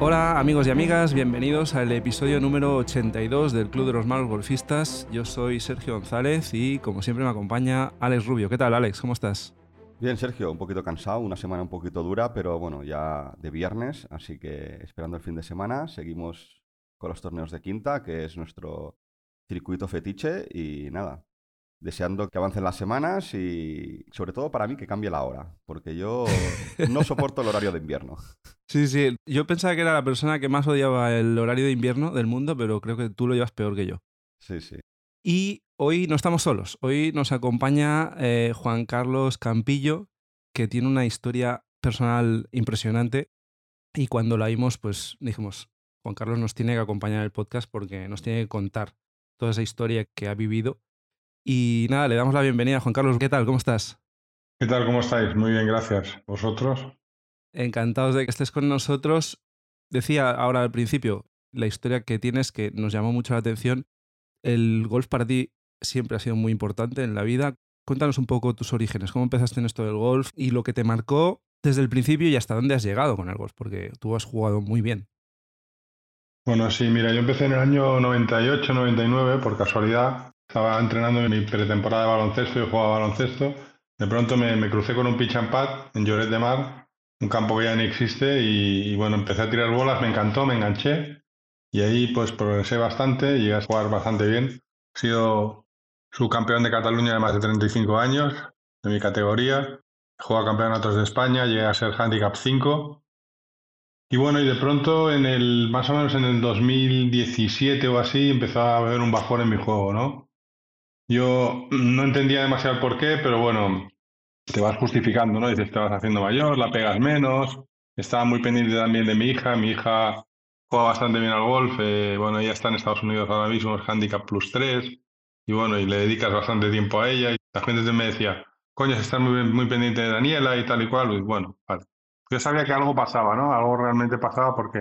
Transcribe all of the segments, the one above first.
Hola amigos y amigas, bienvenidos al episodio número 82 del Club de los Malos Golfistas. Yo soy Sergio González y como siempre me acompaña Alex Rubio. ¿Qué tal Alex? ¿Cómo estás? Bien, Sergio, un poquito cansado, una semana un poquito dura, pero bueno, ya de viernes, así que esperando el fin de semana, seguimos con los torneos de quinta, que es nuestro circuito fetiche y nada, deseando que avancen las semanas y sobre todo para mí que cambie la hora, porque yo no soporto el horario de invierno. Sí, sí, yo pensaba que era la persona que más odiaba el horario de invierno del mundo, pero creo que tú lo llevas peor que yo. Sí, sí. Y hoy no estamos solos, hoy nos acompaña eh, Juan Carlos Campillo, que tiene una historia personal impresionante y cuando la vimos, pues dijimos, Juan Carlos nos tiene que acompañar en el podcast porque nos tiene que contar toda esa historia que ha vivido. Y nada, le damos la bienvenida. Juan Carlos, ¿qué tal? ¿Cómo estás? ¿Qué tal? ¿Cómo estáis? Muy bien, gracias. ¿Vosotros? Encantados de que estés con nosotros. Decía ahora al principio la historia que tienes que nos llamó mucho la atención. El golf para ti siempre ha sido muy importante en la vida. Cuéntanos un poco tus orígenes, cómo empezaste en esto del golf y lo que te marcó desde el principio y hasta dónde has llegado con el golf, porque tú has jugado muy bien. Bueno, sí, mira, yo empecé en el año 98, 99, por casualidad. Estaba entrenando en mi pretemporada de baloncesto, yo jugaba baloncesto. De pronto me, crucé con un pitch and pad en Lloret de Mar, un campo que ya ni existe, y, bueno, empecé a tirar bolas, me encantó, me enganché, y ahí pues progresé bastante, llegué a jugar bastante bien. He sido subcampeón de Cataluña de más de 35 años, de mi categoría. He jugado campeonatos de España, llegué a ser handicap 5 y bueno, y de pronto, en el, más o menos en el 2017 o así, empezó a haber un bajón en mi juego, ¿no? Yo no entendía demasiado por qué, pero bueno, te vas justificando, ¿no? Dices, te vas haciendo mayor, la pegas menos. Estaba muy pendiente también de mi hija. Mi hija juega bastante bien al golf. Eh, bueno, ella está en Estados Unidos ahora mismo, es handicap plus 3. Y bueno, y le dedicas bastante tiempo a ella. Y la gente me decía, coño, estás muy, muy pendiente de Daniela y tal y cual. Y bueno, vale yo sabía que algo pasaba, ¿no? Algo realmente pasaba porque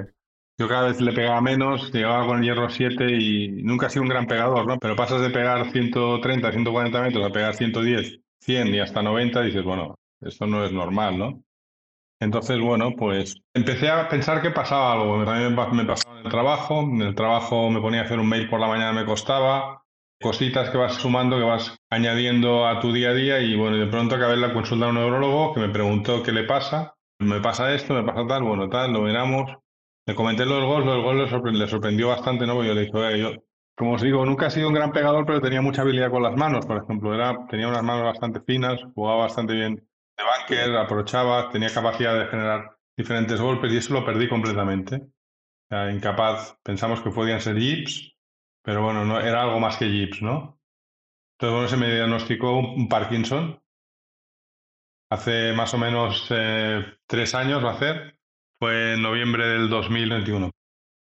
yo cada vez le pegaba menos, llegaba con el hierro 7 y nunca he sido un gran pegador, ¿no? Pero pasas de pegar 130, 140 metros a pegar 110, 100 y hasta 90 y dices, bueno, esto no es normal, ¿no? Entonces, bueno, pues empecé a pensar que pasaba algo. También me pasaba en el trabajo. En el trabajo me ponía a hacer un mail por la mañana, me costaba. Cositas que vas sumando, que vas añadiendo a tu día a día. Y bueno, de pronto acabé la consulta a un neurólogo que me preguntó qué le pasa me pasa esto, me pasa tal, bueno, tal, lo miramos. Le comenté lo del gol, lo del gol le, sorprendió bastante, ¿no? Yo le dije, yo, como os digo, nunca he sido un gran pegador, pero tenía mucha habilidad con las manos, por ejemplo. Tenía unas manos bastante finas, jugaba bastante bien de bunker, aprovechaba, tenía capacidad de generar diferentes golpes y eso lo perdí completamente. O sea, incapaz, pensamos que podían ser jips, pero bueno, no, era algo más que jips, ¿no? Entonces, bueno, se me diagnosticó un Parkinson, hace más o menos eh, tres años va a hacer, fue en noviembre del 2021.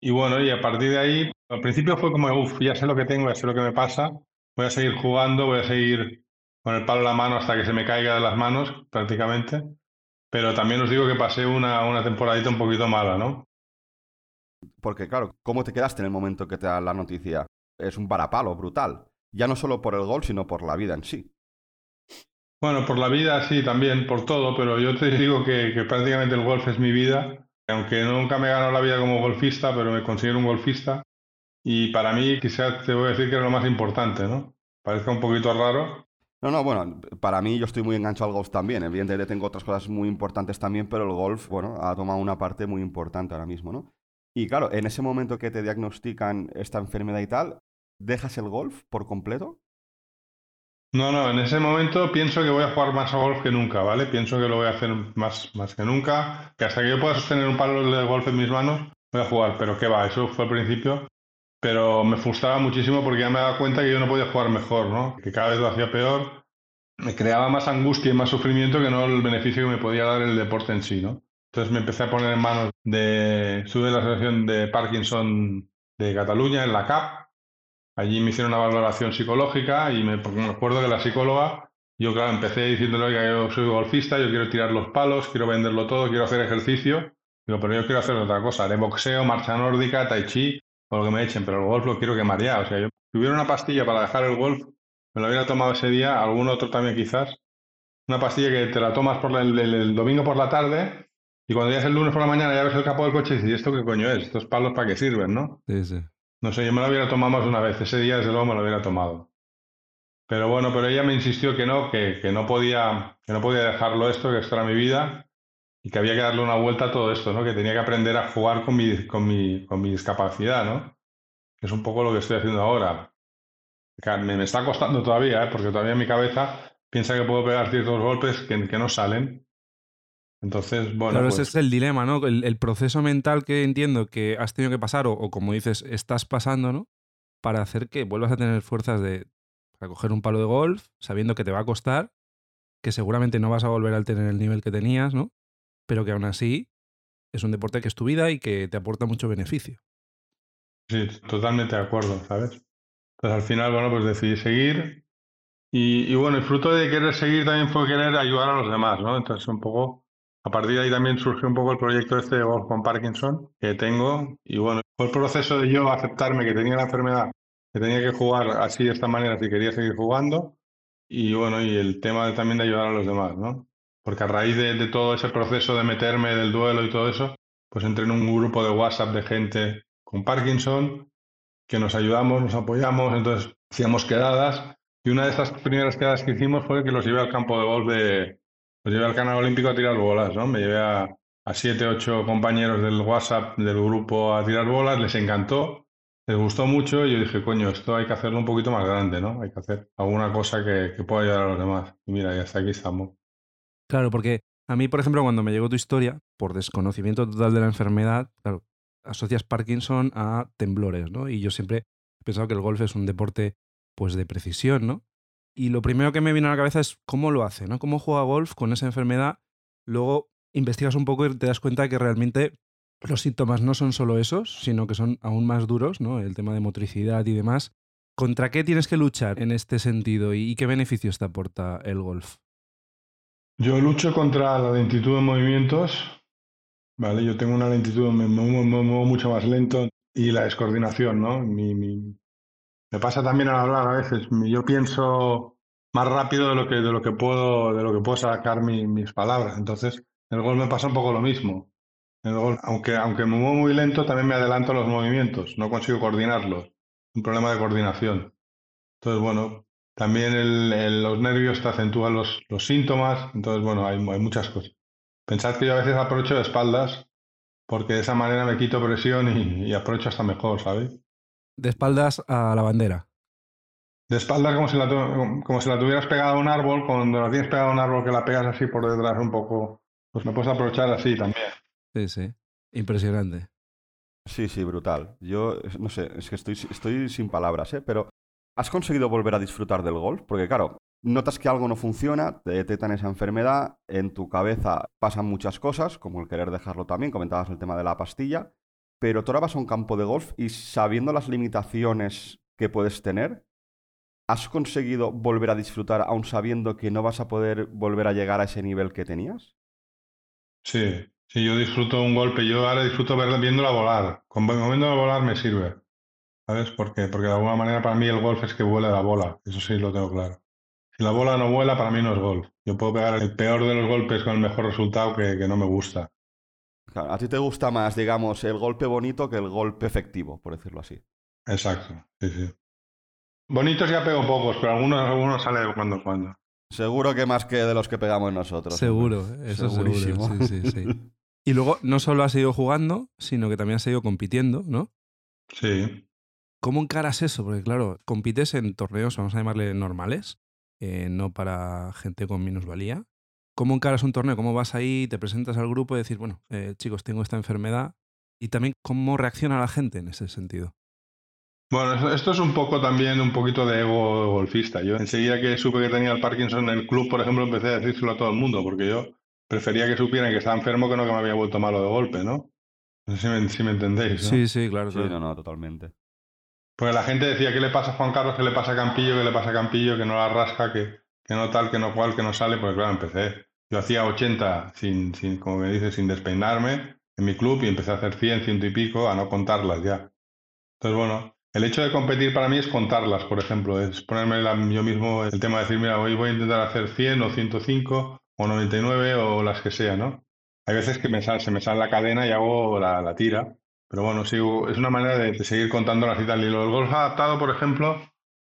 Y bueno, y a partir de ahí, al principio fue como, uff, ya sé lo que tengo, ya sé lo que me pasa, voy a seguir jugando, voy a seguir con el palo en la mano hasta que se me caiga de las manos prácticamente. Pero también os digo que pasé una, una temporadita un poquito mala, ¿no? Porque claro, ¿cómo te quedaste en el momento que te da la noticia? Es un varapalo brutal. Ya no solo por el gol, sino por la vida en sí. Bueno, por la vida sí, también, por todo, pero yo te digo que, prácticamente el golf es mi vida, aunque nunca me ganado la vida como golfista, pero me considero un golfista. Y para mí, quizás te voy a decir que es lo más importante, ¿no? Parezca un poquito raro. No, no, bueno, para mí yo estoy muy enganchado al golf también. Evidentemente tengo otras cosas muy importantes también, pero el golf, bueno, ha tomado una parte muy importante ahora mismo, ¿no? Y claro, en ese momento que te diagnostican esta enfermedad y tal, ¿dejas el golf por completo? No, no, en ese momento pienso que voy a jugar más a golf que nunca, ¿vale? Pienso que lo voy a hacer más, más que nunca, que hasta que yo pueda sostener un palo de golf en mis manos, voy a jugar, pero qué va, eso fue al principio. Pero me frustraba muchísimo porque ya me daba cuenta que yo no podía jugar mejor, ¿no? Que cada vez lo hacía peor, me creaba más angustia y más sufrimiento que no el beneficio que me podía dar el deporte en sí, ¿no? Entonces me empecé a poner en manos de... Estuve la Asociación de Parkinson de Cataluña, en la CAP, Allí me hicieron una valoración psicológica y me, me acuerdo que la psicóloga, yo claro, empecé diciéndole, que yo soy golfista, yo quiero tirar los palos, quiero venderlo todo, quiero hacer ejercicio. Pero yo quiero hacer otra cosa, haré boxeo, marcha nórdica, tai chi, o lo que me echen, pero el golf lo quiero quemar ya. O sea, yo, si hubiera una pastilla para dejar el golf, me lo hubiera tomado ese día, algún otro también quizás. una pastilla que te la tomas por el, domingo por la tarde y cuando llegas el lunes por la mañana ya ves el capó del coche y dices, ¿y esto qué coño es? ¿Estos palos para qué sirven, no? Sí, sí. No sé, yo me lo hubiera tomado más una vez. Ese día, desde luego, me lo hubiera tomado. Pero bueno, pero ella me insistió que no, que, que, no podía, que no podía dejarlo esto, que esto era mi vida y que había que darle una vuelta a todo esto, ¿no? Que tenía que aprender a jugar con mi, con mi, con mi discapacidad, ¿no? Que es un poco lo que estoy haciendo ahora. Me, me está costando todavía, ¿eh? porque todavía mi cabeza piensa que puedo pegar ciertos golpes que, que no salen. Entonces, bueno. Claro, pues... ese es el dilema, ¿no? El, el, proceso mental que entiendo que has tenido que pasar, o, o, como dices, estás pasando, ¿no? Para hacer que vuelvas a tener fuerzas de para coger un palo de golf, sabiendo que te va a costar, que seguramente no vas a volver a tener el nivel que tenías, ¿no? Pero que aún así es un deporte que es tu vida y que te aporta mucho beneficio. Sí, totalmente de acuerdo, ¿sabes? Entonces al final, bueno, pues decidí seguir. Y, y bueno, el fruto de querer seguir también fue querer ayudar a los demás, ¿no? Entonces un poco a partir de ahí también surgió un poco el proyecto este de golf con Parkinson que tengo y bueno, fue el proceso de yo aceptarme que tenía la enfermedad, que tenía que jugar así de esta manera si quería seguir jugando y bueno, y el tema de, también de ayudar a los demás, ¿no? Porque a raíz de, de, todo ese proceso de meterme del duelo y todo eso, pues entré en un grupo de WhatsApp de gente con Parkinson que nos ayudamos, nos apoyamos, entonces hacíamos quedadas y una de esas primeras quedadas que hicimos fue que los llevé al campo de golf de, pues llevé al canal olímpico a tirar bolas, ¿no? Me llevé a, siete, ocho compañeros del WhatsApp del grupo a tirar bolas, les encantó, les gustó mucho y yo dije, coño, esto hay que hacerlo un poquito más grande, ¿no? Hay que hacer alguna cosa que, que pueda ayudar a los demás. Y mira, y hasta aquí estamos. Claro, porque a mí, por ejemplo, cuando me llegó tu historia, por desconocimiento total de la enfermedad, claro, asocias Parkinson a temblores, ¿no? Y yo siempre he pensado que el golf es un deporte, pues, de precisión, ¿no? Y lo primero que me vino a la cabeza es cómo lo hace, ¿no? Cómo juega golf con esa enfermedad. Luego investigas un poco y te das cuenta que realmente los síntomas no son solo esos, sino que son aún más duros, ¿no? El tema de motricidad y demás. ¿Contra qué tienes que luchar en este sentido y qué beneficios te aporta el golf? Yo lucho contra la lentitud de movimientos, ¿vale? Yo tengo una lentitud, me muevo, mucho más lento y la descoordinación, ¿no? Mi, me pasa también al hablar a veces. Yo pienso más rápido de lo que, de lo que, puedo, de lo que puedo sacar mi, mis palabras. Entonces, el gol me pasa un poco lo mismo. El gol, aunque, aunque me muevo muy lento, también me adelanto los movimientos. No consigo coordinarlos. Un problema de coordinación. Entonces, bueno, también el, los nervios te acentúan los, los síntomas. Entonces, bueno, hay, hay muchas cosas. Pensad que yo a veces aprovecho de espaldas porque de esa manera me quito presión y, y aprovecho hasta mejor, ¿sabéis? De espaldas a la bandera. De espaldas como si la, como si la tuvieras pegada a un árbol, cuando la tienes pegada a un árbol que la pegas así por detrás un poco, pues me puedes aprovechar así también. Sí, sí. Impresionante. Sí, sí, brutal. Yo, no sé, es que estoy, estoy sin palabras, ¿eh? Pero, ¿has conseguido volver a disfrutar del golf? Porque, claro, notas que algo no funciona, te detectan esa enfermedad, en tu cabeza pasan muchas cosas, como el querer dejarlo también, comentabas el tema de la pastilla, pero tú ahora vas a un campo de golf y sabiendo las limitaciones que puedes tener, ¿has conseguido volver a disfrutar aún sabiendo que no vas a poder volver a llegar a ese nivel que tenías? Sí, sí, yo disfruto un golpe, yo ahora disfruto verla, viéndola volar. Con moviéndola volar me sirve. ¿Sabes por qué? Porque de alguna manera para mí el golf es que vuela la bola, eso sí lo tengo claro. Si la bola no vuela, para mí no es golf. Yo puedo pegar el peor de los golpes con el mejor resultado que no me gusta. Claro, a ti te gusta más, digamos, el golpe bonito que el golpe efectivo, por decirlo así. Exacto, sí, sí. Bonitos ya pego pocos, pero algunos, algunos sale de cuando en cuando. Seguro que más que de los que pegamos nosotros. Seguro, eso Segurísimo. seguro. Sí, sí, sí. Y luego no solo has ido jugando, sino que también has ido compitiendo, ¿no? Sí. ¿Cómo encaras eso? Porque claro, compites en torneos, vamos a llamarle normales, eh, no para gente con minusvalía. ¿Cómo encaras un torneo? ¿Cómo vas ahí, te presentas al grupo y decir, bueno, eh, chicos, tengo esta enfermedad? Y también cómo reacciona la gente en ese sentido. Bueno, esto es un poco también un poquito de ego golfista. Yo enseguida que supe que tenía el Parkinson en el club, por ejemplo, empecé a decírselo a todo el mundo, porque yo prefería que supieran que estaba enfermo que no que me había vuelto malo de golpe, ¿no? No sé si me, si me entendéis. ¿no? Sí, sí, claro. Sí, claro. no, no, totalmente. Porque la gente decía, ¿qué le pasa a Juan Carlos? ¿Qué le pasa a Campillo? ¿Qué le pasa a Campillo? Que no la rasca, que, que no tal, que no cual, que no sale. Pues claro, empecé. Yo hacía 80 sin, sin, como me dice, sin despeinarme en mi club y empecé a hacer 100, ciento y pico, a no contarlas ya. Entonces, bueno, El hecho de competir para mí es contarlas, por ejemplo, es ponerme yo mismo el tema de decir, mira, hoy voy a intentar hacer 100 o 105 o 99 o las que sea, ¿no? Hay veces que me sale, se me sale la cadena y hago la, tira, pero bueno, sigo, es una manera de, seguir contando las citas. Y lo del golf adaptado, por ejemplo,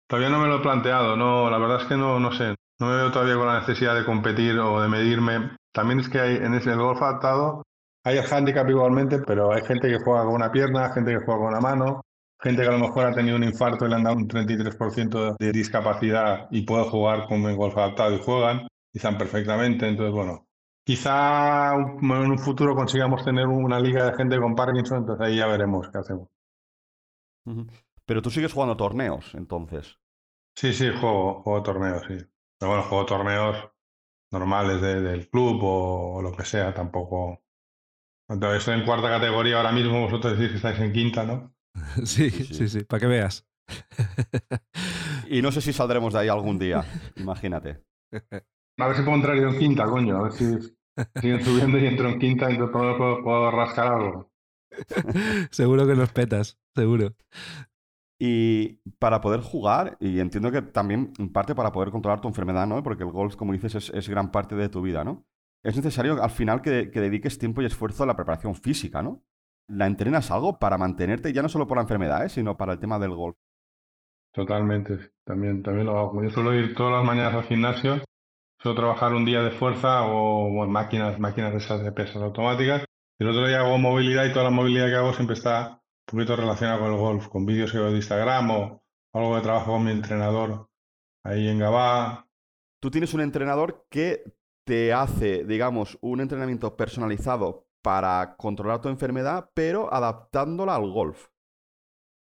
todavía no me lo he planteado, no, la verdad es que no, no sé, no me veo todavía con la necesidad de competir o de medirme. También es que hay, en ese, el golf adaptado hay el handicap igualmente, pero hay gente que juega con una pierna, gente que juega con una mano, gente que a lo mejor ha tenido un infarto y le han dado un 33% de discapacidad y puede jugar con el golf adaptado y juegan, y están perfectamente. Entonces, bueno, quizá en un futuro consigamos tener una liga de gente con Parkinson, entonces ahí ya veremos qué hacemos. Pero tú sigues jugando torneos, entonces. Sí, sí, juego, juego torneos, sí. Pero bueno, juego torneos normales del club o, lo que sea, tampoco. Entonces, estoy en cuarta categoría ahora mismo, vosotros decís que estáis en quinta, ¿no? sí, sí, sí, para que veas. y no sé si saldremos de ahí algún día, imagínate. A ver si puedo entrar yo en quinta, coño. A ver si siguen subiendo y entro en quinta y puedo, puedo rascar algo. seguro que nos petas, seguro. Y para poder jugar, y entiendo que también en parte para poder controlar tu enfermedad, ¿no? Porque el golf, como dices, es, gran parte de tu vida, ¿no? Es necesario al final que, que, dediques tiempo y esfuerzo a la preparación física, ¿no? ¿La entrenas algo para mantenerte, ya no solo por la enfermedad, ¿eh? sino para el tema del golf? Totalmente, también, también lo hago. Yo suelo ir todas las mañanas al gimnasio, suelo trabajar un día de fuerza o, máquinas, máquinas esas de pesas automáticas. El otro día hago movilidad y toda la movilidad que hago siempre está poquito relacionado con el golf, con vídeos que veo de Instagram o algo de trabajo con mi entrenador ahí en Gabá. Tú tienes un entrenador que te hace, digamos, un entrenamiento personalizado para controlar tu enfermedad, pero adaptándola al golf.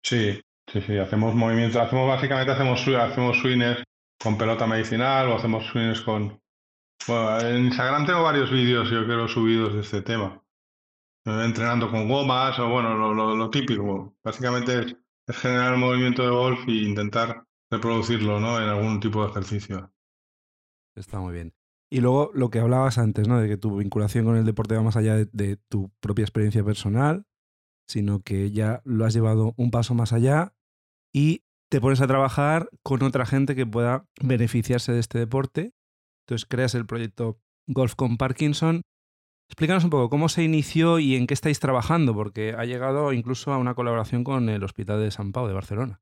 Sí, sí, sí, hacemos movimientos, hacemos básicamente hacemos, hacemos swings con pelota medicinal o hacemos swings con... Bueno, en Instagram tengo varios vídeos, yo creo, subidos de este tema entrenando con gomas o bueno, lo, típico. Básicamente es, generar el movimiento de golf e intentar reproducirlo ¿no? en algún tipo de ejercicio. Está muy bien. Y luego lo que hablabas antes, ¿no? De que tu vinculación con el deporte va más allá de, tu propia experiencia personal, sino que ya lo has llevado un paso más allá y te pones a trabajar con otra gente que pueda beneficiarse de este deporte. Entonces creas el proyecto Golf con Parkinson Explícanos un poco cómo se inició y en qué estáis trabajando, porque ha llegado incluso a una colaboración con el Hospital de San Pau de Barcelona.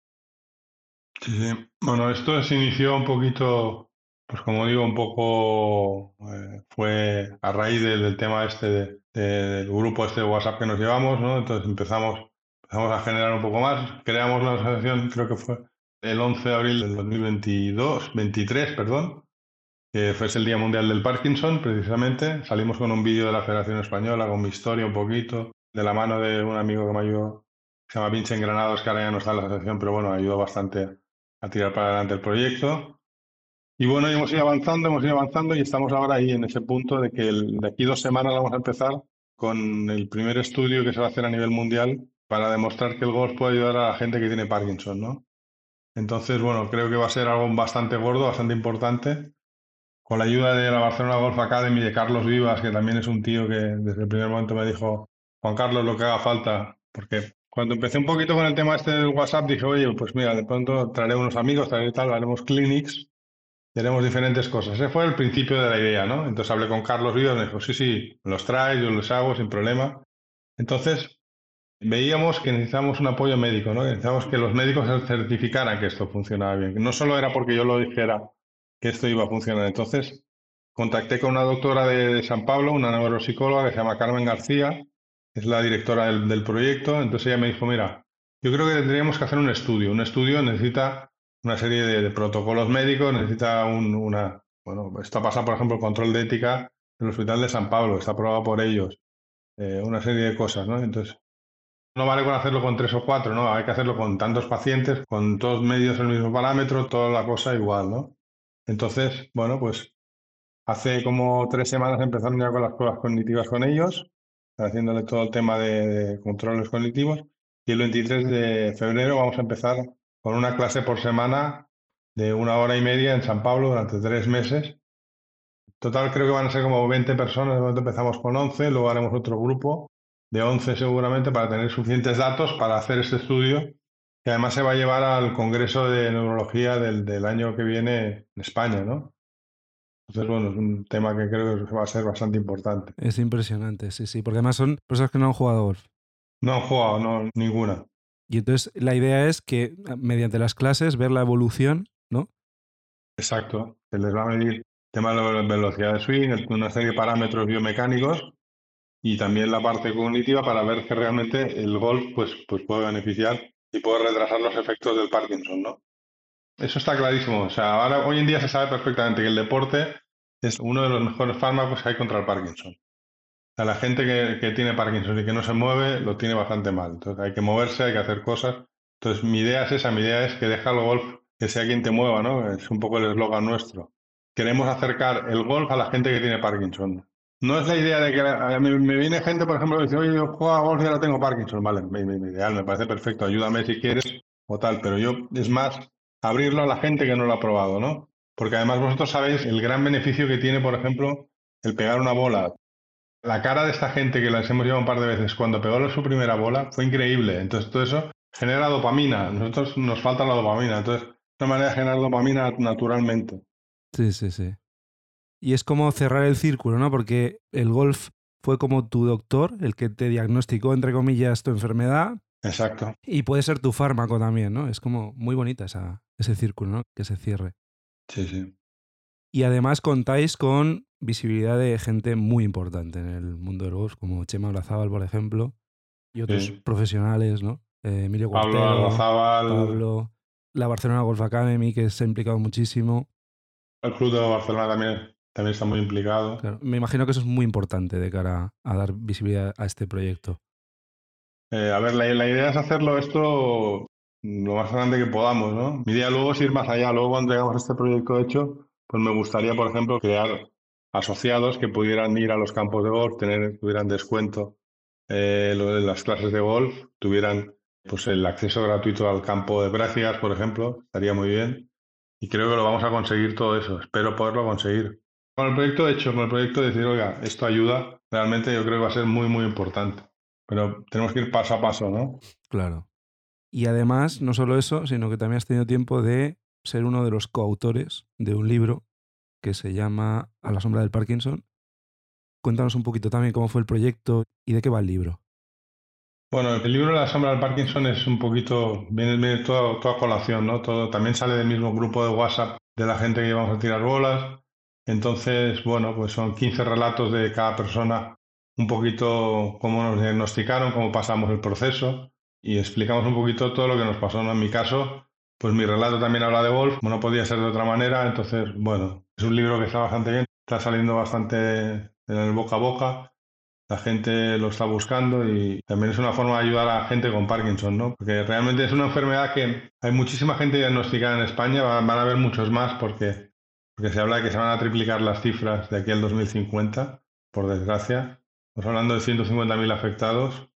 Sí, sí. Bueno, esto se inició un poquito, pues como digo, un poco eh, fue a raíz del, tema este del grupo este de WhatsApp que nos llevamos, ¿no? Entonces empezamos, empezamos a generar un poco más. Creamos la asociación, creo que fue el 11 de abril del 2022, 23, perdón que fue el Día Mundial del Parkinson, precisamente. Salimos con un vídeo de la Federación Española, con mi historia un poquito, de la mano de un amigo que me ayudó, que se llama Vince Granados, que ahora ya no está en la asociación, pero bueno, ayudó bastante a tirar para adelante el proyecto. Y bueno, hemos ido avanzando, hemos ido avanzando y estamos ahora ahí en ese punto de que de aquí dos semanas vamos a empezar con el primer estudio que se va a hacer a nivel mundial para demostrar que el golf puede ayudar a la gente que tiene Parkinson, ¿no? Entonces, bueno, creo que va a ser algo bastante gordo, bastante importante con la ayuda de la Barcelona Golf Academy de Carlos Vivas, que también es un tío que desde el primer momento me dijo, Juan Carlos, lo que haga falta, porque cuando empecé un poquito con el tema este del WhatsApp, dije, oye, pues mira, de pronto traeré unos amigos, traeré tal, haremos clinics, haremos diferentes cosas. Ese fue el principio de la idea, ¿no? Entonces hablé con Carlos Vivas, me dijo, sí, sí, los traes, yo los hago sin problema. Entonces, veíamos que necesitábamos un apoyo médico, ¿no? Necesitábamos que los médicos certificaran que esto funcionaba bien. No solo era porque yo lo dijera, esto iba a funcionar. Entonces, contacté con una doctora de, San Pablo, una neuropsicóloga que se llama Carmen García, es la directora del, proyecto. Entonces ella me dijo, mira, yo creo que tendríamos que hacer un estudio. Un estudio necesita una serie de, protocolos médicos, necesita una... Bueno, esto pasa, por ejemplo, el control de ética del Hospital de San Pablo, está aprobado por ellos, eh, una serie de cosas, ¿no? Entonces, no vale con hacerlo con tres o cuatro, ¿no? Hay que hacerlo con tantos pacientes, con todos medios el mismo parámetro, toda la cosa igual, ¿no? Entonces, bueno, pues hace como tres semanas empezaron ya con las pruebas cognitivas con ellos, haciéndole todo el tema de, controles cognitivos. Y el 23 de febrero vamos a empezar con una clase por semana de una hora y media en San Pablo durante tres meses. Total creo que van a ser como 20 personas, de momento empezamos con 11, luego haremos otro grupo de 11 seguramente para tener suficientes datos para hacer este estudio que además se va a llevar al Congreso de Neurología del, del año que viene en España, ¿no? Entonces, bueno, es un tema que creo que va a ser bastante importante. Es impresionante, sí, sí, porque además son personas que no han jugado golf. No han jugado, no, ninguna. Y entonces la idea es que mediante las clases ver la evolución, ¿no? Exacto. Se les va a medir el tema de la velocidad de swing, una serie de parámetros biomecánicos y también la parte cognitiva para ver que realmente el golf pues, pues puede beneficiar y puede retrasar los efectos del Parkinson, ¿no? Eso está clarísimo. O sea, ahora hoy en día se sabe perfectamente que el deporte es uno de los mejores fármacos que hay contra el Parkinson. O sea, la gente que, que tiene Parkinson y que no se mueve lo tiene bastante mal. Entonces hay que moverse, hay que hacer cosas. Entonces mi idea es esa, mi idea es que deja el golf que sea quien te mueva, ¿no? Es un poco el eslogan nuestro. Queremos acercar el golf a la gente que tiene Parkinson. No es la idea de que a mí me viene gente, por ejemplo, que dice, oye, yo juego a golf y ahora tengo Parkinson. Vale, ideal, me parece perfecto, ayúdame si quieres o tal, pero yo, es más, abrirlo a la gente que no lo ha probado, ¿no? Porque además vosotros sabéis el gran beneficio que tiene, por ejemplo, el pegar una bola. La cara de esta gente que las hemos llevado un par de veces cuando pegó su primera bola fue increíble. Entonces todo eso genera dopamina. Nosotros nos falta la dopamina. Entonces, es una manera de generar dopamina naturalmente. Sí, sí, sí. Y es como cerrar el círculo, ¿no? Porque el golf fue como tu doctor, el que te diagnosticó, entre comillas, tu enfermedad. Exacto. Y puede ser tu fármaco también, ¿no? Es como muy bonita esa, ese círculo, ¿no? Que se cierre. Sí, sí. Y además contáis con visibilidad de gente muy importante en el mundo del golf, como Chema Olazábal, por ejemplo, y otros Sí. profesionales, ¿no? Eh, Emilio Pablo Arrozábal, Pablo, la Barcelona Golf Academy, que se ha implicado muchísimo. el Club de Barcelona también, también está muy implicado. Claro, me imagino que eso es muy importante de cara a dar visibilidad a este proyecto. Eh, a ver, la, la idea es hacerlo esto lo más grande que podamos, ¿no? Mi idea luego es ir más allá. Luego, cuando tengamos este proyecto hecho, pues me gustaría, por ejemplo, crear asociados que pudieran ir a los campos de golf, tener, tuvieran descuento eh, lo de las clases de golf, tuvieran pues el acceso gratuito al campo de Brácigas, por ejemplo, estaría muy bien. Y creo que lo vamos a conseguir todo eso. Espero poderlo conseguir. Con el proyecto hecho, con el proyecto de decir, oiga, esto ayuda, realmente yo creo que va a ser muy, muy importante. Pero tenemos que ir paso a paso, ¿no? Claro. Y además, no solo eso, sino que también has tenido tiempo de ser uno de los coautores de un libro que se llama A la sombra del Parkinson. Cuéntanos un poquito también cómo fue el proyecto y de qué va el libro. Bueno, el libro La sombra del Parkinson es un poquito, viene, viene todo, toda colación, ¿no? Todo, también sale del mismo grupo de WhatsApp de la gente que íbamos a tirar bolas. Entonces, bueno, pues son 15 relatos de cada persona, un poquito cómo nos diagnosticaron, cómo pasamos el proceso y explicamos un poquito todo lo que nos pasó, ¿no? En mi caso, pues mi relato también habla de golf, no podía ser de otra manera, entonces, bueno, es un libro que está bastante bien, está saliendo bastante en el boca a boca, la gente lo está buscando y también es una forma de ayudar a la gente con Parkinson, ¿no? Porque realmente es una enfermedad que hay muchísima gente diagnosticada en España, van a haber muchos más porque, porque se habla de que se van a triplicar las cifras de aquí al 2050, por desgracia. Estamos hablando de 150.000 afectados.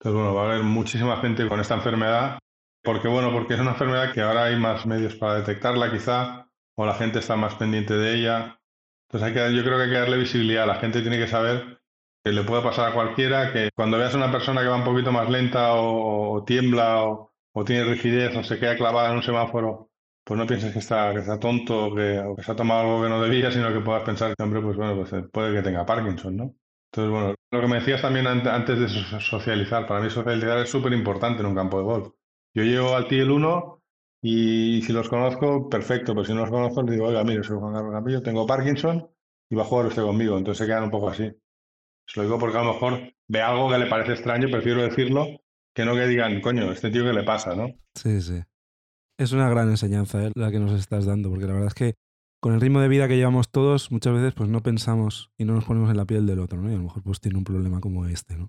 Entonces, bueno, va a haber muchísima gente con esta enfermedad. Porque, bueno, porque es una enfermedad que ahora hay más medios para detectarla, quizá, o la gente está más pendiente de ella. Entonces, hay que, yo creo que hay que darle visibilidad. La gente tiene que saber que le puede pasar a cualquiera, que cuando veas a una persona que va un poquito más lenta o, o tiembla o, o, tiene rigidez o se queda clavada en un semáforo, pues no pienses que está, que está tonto que, o que se ha tomado algo que no debía, sino que puedas pensar que, hombre, pues bueno, pues puede que tenga Parkinson, ¿no? Entonces, bueno, lo que me decías también antes de socializar, para mí socializar es súper importante en un campo de golf. Yo llego al TIL 1 y si los conozco, perfecto, pero si no los conozco, les digo, oiga, mire, soy Juan Carlos Campillo, tengo Parkinson y va a jugar usted conmigo. Entonces se quedan un poco así. Se lo digo porque a lo mejor ve algo que le parece extraño, prefiero decirlo, que no que digan, coño, este tío que le pasa, ¿no? Sí, sí. Es una gran enseñanza ¿eh? la que nos estás dando, porque la verdad es que con el ritmo de vida que llevamos todos, muchas veces pues no pensamos y no nos ponemos en la piel del otro, ¿no? Y a lo mejor pues tiene un problema como este, ¿no?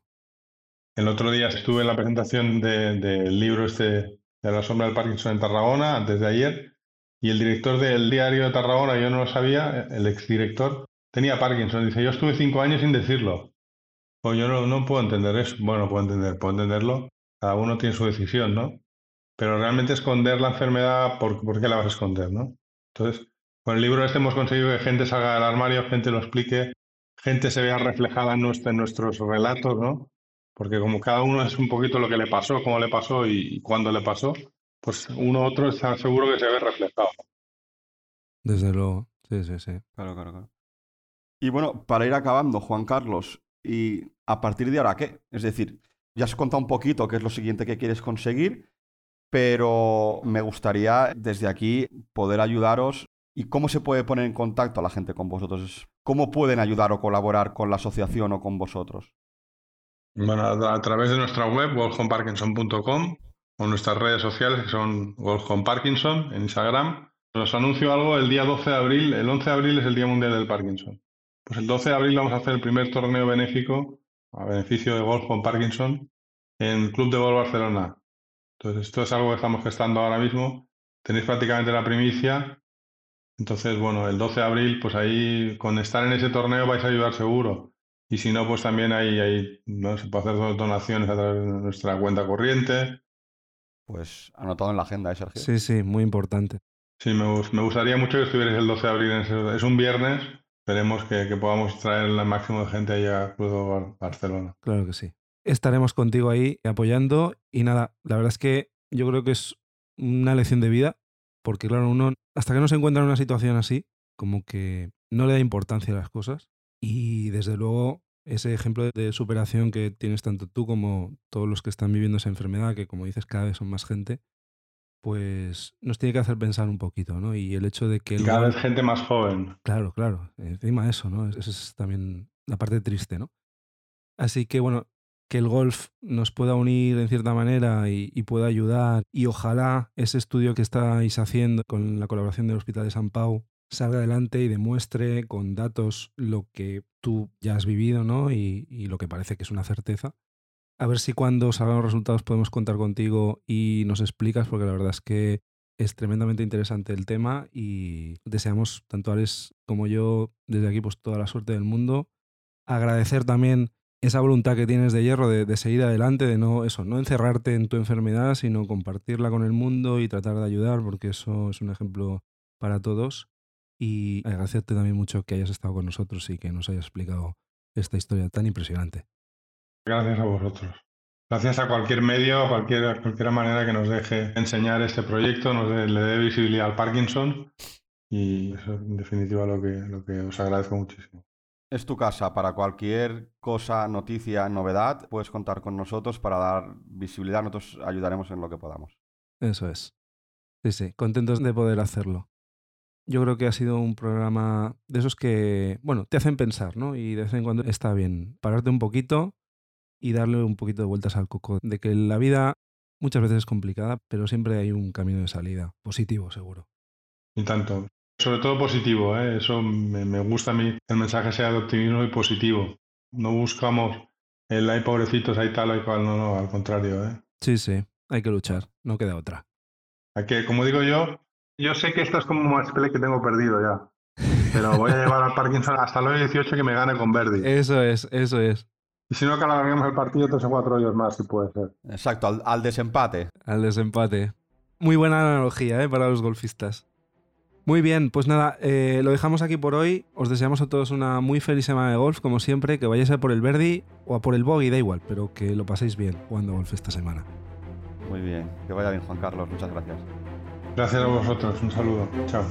El otro día estuve en la presentación del de, libro este de la sombra del Parkinson en Tarragona, antes de ayer, y el director del diario de Tarragona, yo no lo sabía, el exdirector, tenía Parkinson. Dice, yo estuve cinco años sin decirlo. Pues yo no, no puedo entender eso. Bueno, puedo entender, puedo entenderlo. Cada uno tiene su decisión, ¿no? Pero realmente esconder la enfermedad, ¿por, ¿por qué la vas a esconder, no? Entonces, con el libro este hemos conseguido que gente salga del armario, gente lo explique, gente se vea reflejada en, nuestro, en nuestros relatos, ¿no? porque como cada uno es un poquito lo que le pasó, cómo le pasó y, cuándo le pasó, pues uno u otro está seguro que se ve reflejado. Desde luego, sí, sí, sí. Claro, claro, claro. Y bueno, para ir acabando, Juan Carlos, ¿y a partir de ahora qué? Es decir, ya has contado un poquito qué es lo siguiente que quieres conseguir, pero me gustaría desde aquí poder ayudaros. ¿Y cómo se puede poner en contacto a la gente con vosotros? ¿Cómo pueden ayudar o colaborar con la asociación o con vosotros? Bueno, a, través de nuestra web, wolfhomeparkinson.com, o nuestras redes sociales, que son Wolfhome Parkinson, en Instagram. Os anuncio algo el día 12 de abril. El 11 de abril es el Día Mundial del Parkinson. Pues el 12 de abril vamos a hacer el primer torneo benéfico a beneficio de golf Parkinson en Club de Golf Barcelona. Entonces, esto es algo que estamos gestando ahora mismo. Tenéis prácticamente la primicia. Entonces, bueno, el 12 de abril, pues ahí con estar en ese torneo vais a ayudar seguro. Y si no, pues también hay, hay ¿no? se puede hacer donaciones a través de nuestra cuenta corriente. Pues anotado en la agenda, ¿eh, Sergio? Sí, sí, muy importante. Sí, me, me gustaría mucho que estuvierais el 12 de abril. es un viernes. Esperemos que, podamos traer el máximo de gente allá a Club Barcelona. Claro que sí. Estaremos contigo ahí apoyando. Y nada, la verdad es que yo creo que es una lección de vida. Porque claro, uno hasta que no se encuentra en una situación así, como que no le da importancia a las cosas. Y desde luego, ese ejemplo de superación que tienes tanto tú como todos los que están viviendo esa enfermedad, que como dices, cada vez son más gente, pues nos tiene que hacer pensar un poquito, ¿no? Y el hecho de que... cada vez gente más joven. Claro, claro. Encima eso, ¿no? Esa es también la parte triste, ¿no? Así que, bueno, que el golf nos pueda unir en cierta manera y, pueda ayudar. Y ojalá ese estudio que estáis haciendo con la colaboración del Hospital de San Pau salga adelante y demuestre con datos lo que tú ya has vivido, ¿no? Y, lo que parece que es una certeza. A ver si cuando salgan los resultados podemos contar contigo y nos explicas, porque la verdad es que es tremendamente interesante el tema y deseamos, tanto Alex como yo, desde aquí, pues toda la suerte del mundo. Agradecer también esa voluntad que tienes de hierro de, de, seguir adelante, de no eso, no encerrarte en tu enfermedad, sino compartirla con el mundo y tratar de ayudar, porque eso es un ejemplo para todos y agradecerte también mucho que hayas estado con nosotros y que nos hayas explicado esta historia tan impresionante. Gracias a vosotros. Gracias a cualquier medio, a cualquier, cualquier manera que nos deje enseñar este proyecto, nos le dé visibilidad al Parkinson y eso en definitiva lo que, lo que os agradezco muchísimo. Es tu casa, para cualquier cosa, noticia, novedad, puedes contar con nosotros para dar visibilidad, nosotros ayudaremos en lo que podamos. Eso es. Sí, sí, contentos de poder hacerlo yo creo que ha sido un programa de esos que, bueno, te hacen pensar, ¿no? Y de vez en cuando está bien pararte un poquito y darle un poquito de vueltas al coco, de que la vida muchas veces es complicada, pero siempre hay un camino de salida, positivo seguro. Y tanto. Sobre todo positivo, ¿eh? eso me, gusta a mí, el mensaje sea de optimismo y positivo. No buscamos el hay pobrecitos, hay tal, hay cual, no, no, al contrario. ¿eh? Sí, sí, hay que luchar, no queda otra. Hay que, como digo yo, yo sé que esto es como un play que tengo perdido ya. Pero voy a llevar al Parkinson hasta el 18 que me gane con Verdi. Eso es, eso es. Y si no, que alarguemos el partido tres o cuatro años más, si puede ser. Exacto, al, desempate. Al desempate. Muy buena analogía ¿eh? para los golfistas. Muy bien, pues nada, eh, lo dejamos aquí por hoy. Os deseamos a todos una muy feliz semana de golf, como siempre, que vayáis a por el Verdi o a por el Bogey, da igual, pero que lo paséis bien jugando golf esta semana. Muy bien, que vaya bien Juan Carlos, muchas gracias. Gracias a vosotros, un saludo, chao.